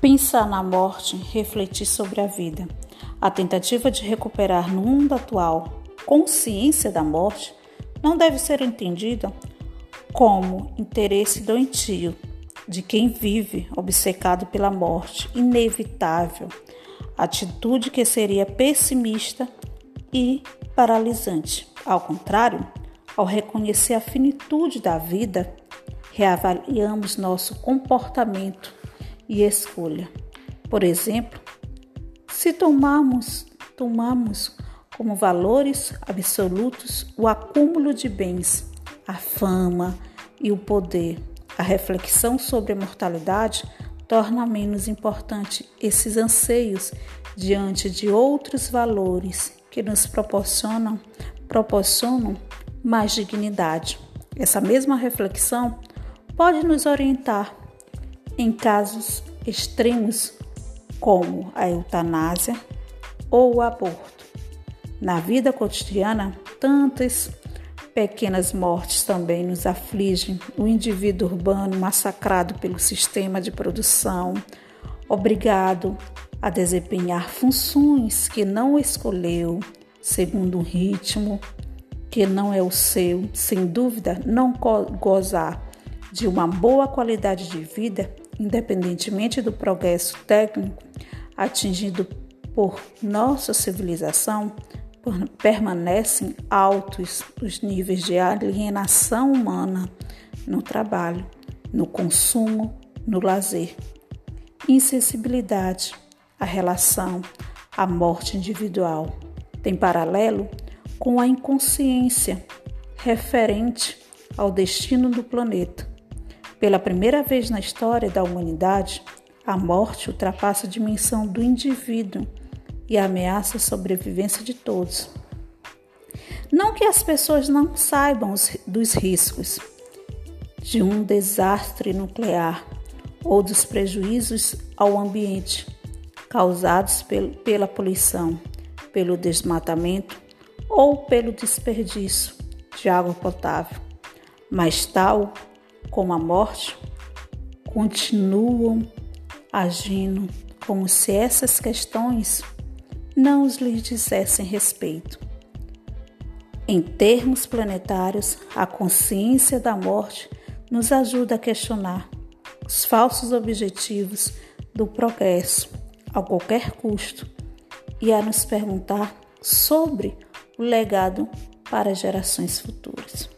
Pensar na morte, refletir sobre a vida. A tentativa de recuperar no mundo atual consciência da morte não deve ser entendida como interesse doentio de quem vive obcecado pela morte inevitável, atitude que seria pessimista e paralisante. Ao contrário, ao reconhecer a finitude da vida, reavaliamos nosso comportamento e escolha. Por exemplo, se tomamos, tomamos como valores absolutos o acúmulo de bens, a fama e o poder, a reflexão sobre a mortalidade torna menos importante esses anseios diante de outros valores que nos proporcionam proporcionam mais dignidade. Essa mesma reflexão pode nos orientar em casos extremos como a eutanásia ou o aborto. Na vida cotidiana, tantas pequenas mortes também nos afligem. O indivíduo urbano massacrado pelo sistema de produção, obrigado a desempenhar funções que não escolheu, segundo um ritmo que não é o seu, sem dúvida, não gozar de uma boa qualidade de vida, independentemente do progresso técnico atingido por nossa civilização, permanecem altos os níveis de alienação humana no trabalho, no consumo, no lazer. Insensibilidade à relação à morte individual tem paralelo com a inconsciência referente ao destino do planeta. Pela primeira vez na história da humanidade, a morte ultrapassa a dimensão do indivíduo e ameaça a sobrevivência de todos. Não que as pessoas não saibam os, dos riscos de um desastre nuclear ou dos prejuízos ao ambiente causados pel, pela poluição, pelo desmatamento ou pelo desperdício de água potável, mas tal como a morte continuam agindo como se essas questões não os lhes dissessem respeito. Em termos planetários, a consciência da morte nos ajuda a questionar os falsos objetivos do progresso a qualquer custo e a nos perguntar sobre o legado para gerações futuras.